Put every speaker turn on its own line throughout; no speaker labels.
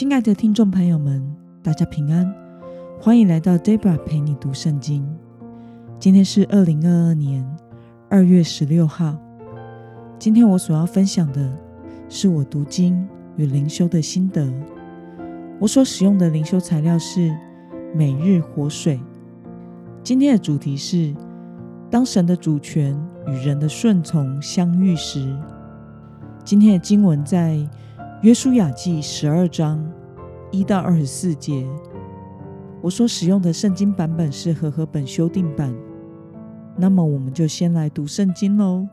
亲爱的听众朋友们，大家平安，欢迎来到 Debra 陪你读圣经。今天是二零二二年二月十六号。今天我所要分享的是我读经与灵修的心得。我所使用的灵修材料是每日活水。今天的主题是：当神的主权与人的顺从相遇时。今天的经文在。约书亚记十二章一到二十四节，我所使用的圣经版本是和合本修订版。那么，我们就先来读圣经喽。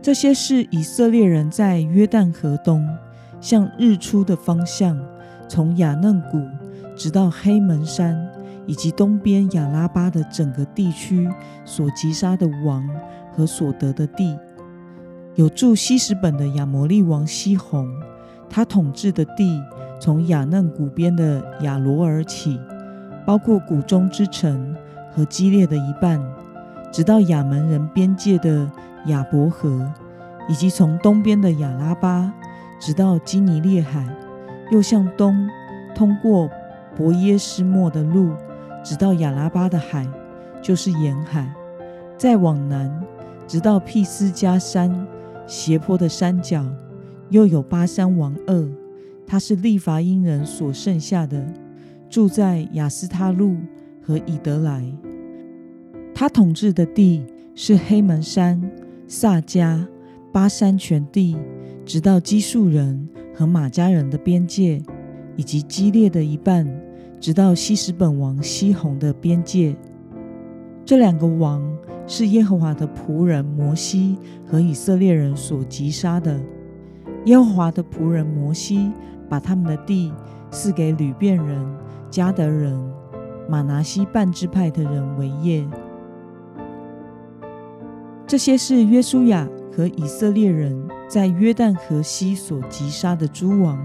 这些是以色列人在约旦河东向日出的方向，从雅嫩谷直到黑门山以及东边亚拉巴的整个地区所击杀的王和所得的地。有住西什本的亚摩利王西宏，他统治的地从雅嫩谷边的亚罗尔起，包括谷中之城和激烈的一半，直到亚门人边界的亚伯河，以及从东边的亚拉巴，直到基尼列海，又向东通过伯耶斯莫的路，直到亚拉巴的海，就是沿海，再往南，直到毗斯加山。斜坡的山脚，又有巴山王二，他是利伐因人所剩下的，住在雅斯他路和以德来。他统治的地是黑门山、萨迦、巴山全地，直到基述人和马家人的边界，以及基列的一半，直到西什本王西宏的边界。这两个王。是耶和华的仆人摩西和以色列人所击杀的。耶和华的仆人摩西把他们的地赐给吕遍人、迦德人、马拿西半支派的人为业。这些是约书亚和以色列人在约旦河西所击杀的诸王。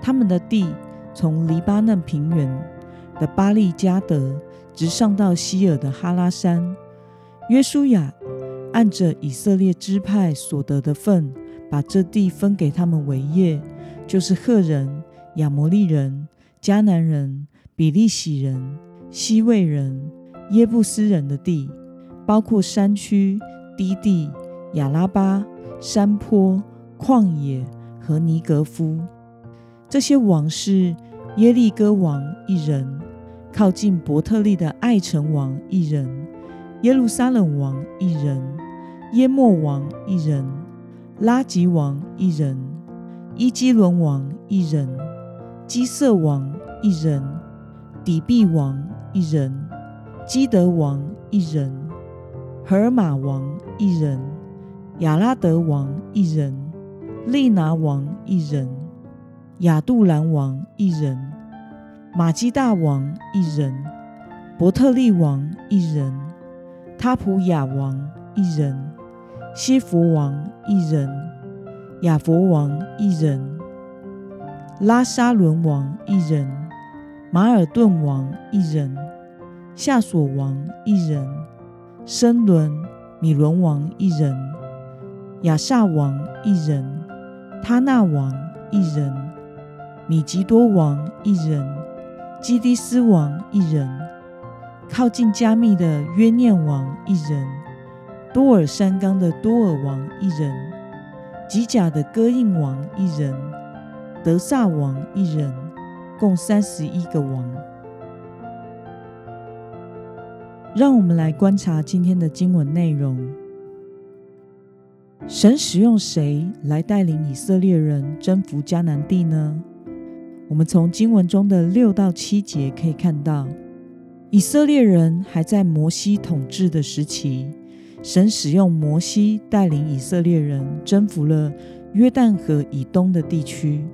他们的地从黎巴嫩平原的巴利加德直上到希尔的哈拉山。约书亚按着以色列支派所得的份，把这地分给他们为业，就是赫人、亚摩利人、迦南人、比利洗人、西魏人、耶布斯人的地，包括山区、低地、亚拉巴、山坡、旷野和尼格夫。这些王是耶利哥王一人，靠近伯特利的爱城王一人。耶路撒冷王一人，耶莫王一人，拉吉王一人，伊基伦王一人，基色王一人，底壁王一人，基德王一人，荷尔玛王一人，亚拉德王一人，利拿王一人，亚杜兰王一人，马基大王一人，伯特利王一人。他普雅王一人，西弗王一人，亚佛王一人，拉沙伦王一人，马尔顿王一人，夏索王一人，申伦米伦王一人，亚萨王一人，他那王一人，米吉多王一人，基迪斯王一人。靠近加密的约念王一人，多尔山冈的多尔王一人，吉甲的戈印王一人，德萨王一人，共三十一个王。让我们来观察今天的经文内容。神使用谁来带领以色列人征服迦南地呢？我们从经文中的六到七节可以看到。以色列人还在摩西统治的时期，神使用摩西带领以色列人征服了约旦河以东的地区。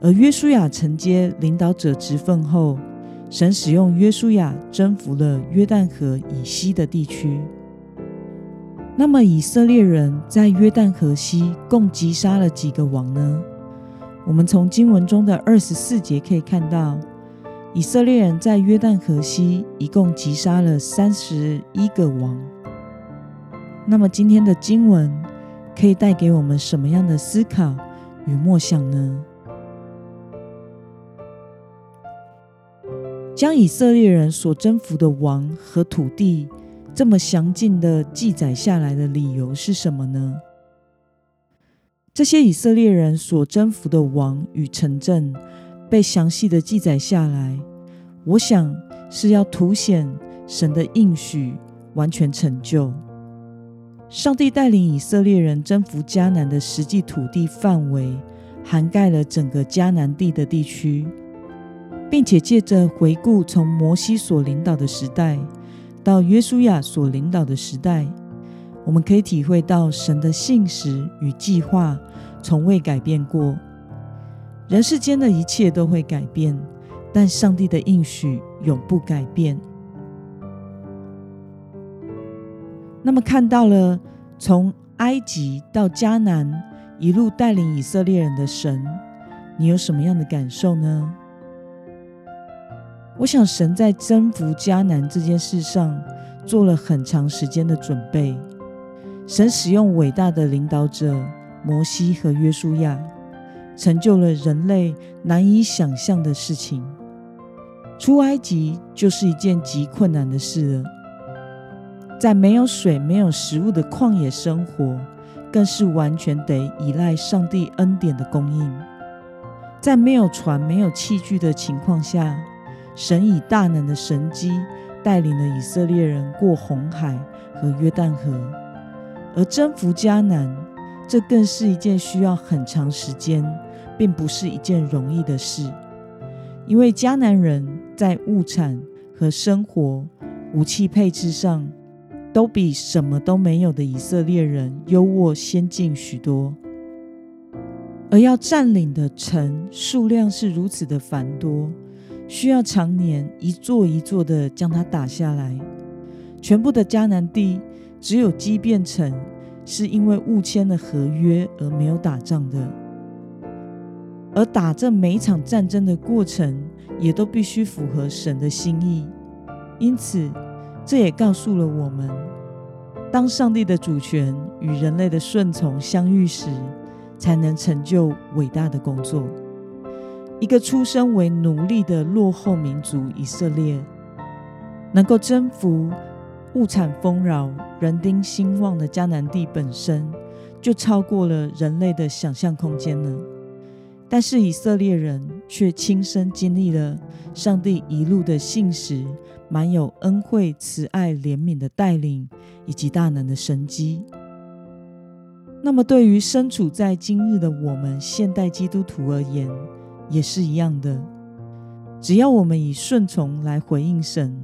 而约书亚承接领导者职分后，神使用约书亚征服了约旦河以西的地区。那么，以色列人在约旦河西共击杀了几个王呢？我们从经文中的二十四节可以看到。以色列人在约旦河西一共击杀了三十一个王。那么今天的经文可以带给我们什么样的思考与默想呢？将以色列人所征服的王和土地这么详尽的记载下来的理由是什么呢？这些以色列人所征服的王与城镇被详细的记载下来，我想是要凸显神的应许完全成就。上帝带领以色列人征服迦南的实际土地范围，涵盖了整个迦南地的地区，并且借着回顾从摩西所领导的时代到约书亚所领导的时代。我们可以体会到神的信实与计划从未改变过。人世间的一切都会改变，但上帝的应许永不改变。那么，看到了从埃及到迦南一路带领以色列人的神，你有什么样的感受呢？我想，神在征服迦南这件事上做了很长时间的准备。神使用伟大的领导者摩西和约书亚，成就了人类难以想象的事情。出埃及就是一件极困难的事了，在没有水、没有食物的旷野生活，更是完全得依赖上帝恩典的供应。在没有船、没有器具的情况下，神以大能的神机带领了以色列人过红海和约旦河。而征服迦南，这更是一件需要很长时间，并不是一件容易的事。因为迦南人在物产和生活、武器配置上，都比什么都没有的以色列人优渥先进许多。而要占领的城数量是如此的繁多，需要常年一座一座的将它打下来。全部的迦南地。只有基变城是因为误签了合约而没有打仗的，而打这每一场战争的过程也都必须符合神的心意。因此，这也告诉了我们：当上帝的主权与人类的顺从相遇时，才能成就伟大的工作。一个出生为奴隶的落后民族以色列，能够征服。物产丰饶、人丁兴旺的迦南地本身就超过了人类的想象空间了。但是以色列人却亲身经历了上帝一路的信实、满有恩惠、慈爱、怜悯的带领，以及大能的神机。那么，对于身处在今日的我们现代基督徒而言，也是一样的。只要我们以顺从来回应神。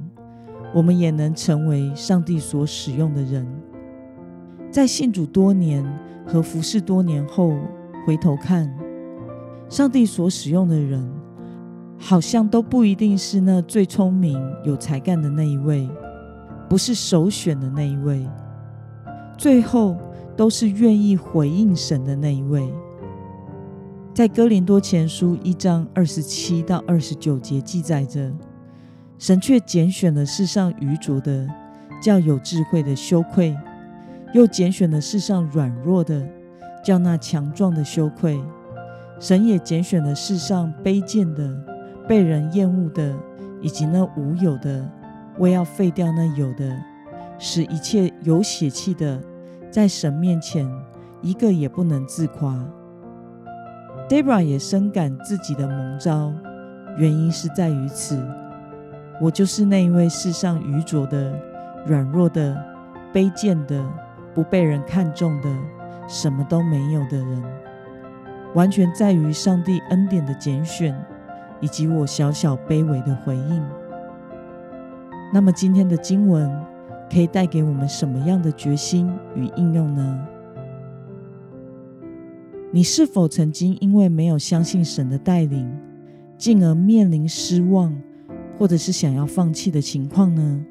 我们也能成为上帝所使用的人，在信主多年和服侍多年后，回头看，上帝所使用的人，好像都不一定是那最聪明、有才干的那一位，不是首选的那一位，最后都是愿意回应神的那一位。在哥林多前书一章二十七到二十九节记载着。神却拣选了世上愚拙的，叫有智慧的羞愧；又拣选了世上软弱的，叫那强壮的羞愧。神也拣选了世上卑贱的、被人厌恶的，以及那无有的，为要废掉那有的，使一切有血气的，在神面前一个也不能自夸。Debra 也深感自己的蒙召，原因是在于此。我就是那一位世上愚拙的、软弱的、卑贱的、不被人看重的、什么都没有的人，完全在于上帝恩典的拣选，以及我小小卑微的回应。那么，今天的经文可以带给我们什么样的决心与应用呢？你是否曾经因为没有相信神的带领，进而面临失望？或者是想要放弃的情况呢？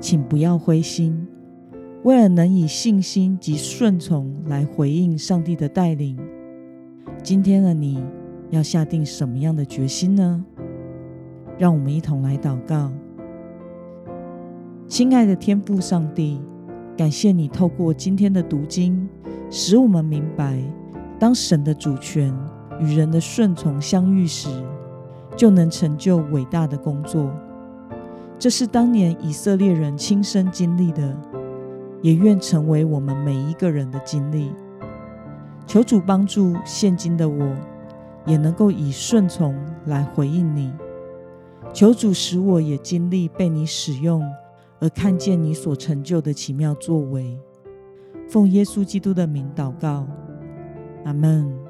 请不要灰心。为了能以信心及顺从来回应上帝的带领，今天的你要下定什么样的决心呢？让我们一同来祷告。亲爱的天父上帝，感谢你透过今天的读经，使我们明白，当神的主权与人的顺从相遇时，就能成就伟大的工作。这是当年以色列人亲身经历的，也愿成为我们每一个人的经历。求主帮助现今的我，也能够以顺从来回应你。求主使我也经历被你使用。而看见你所成就的奇妙作为，奉耶稣基督的名祷告，阿门。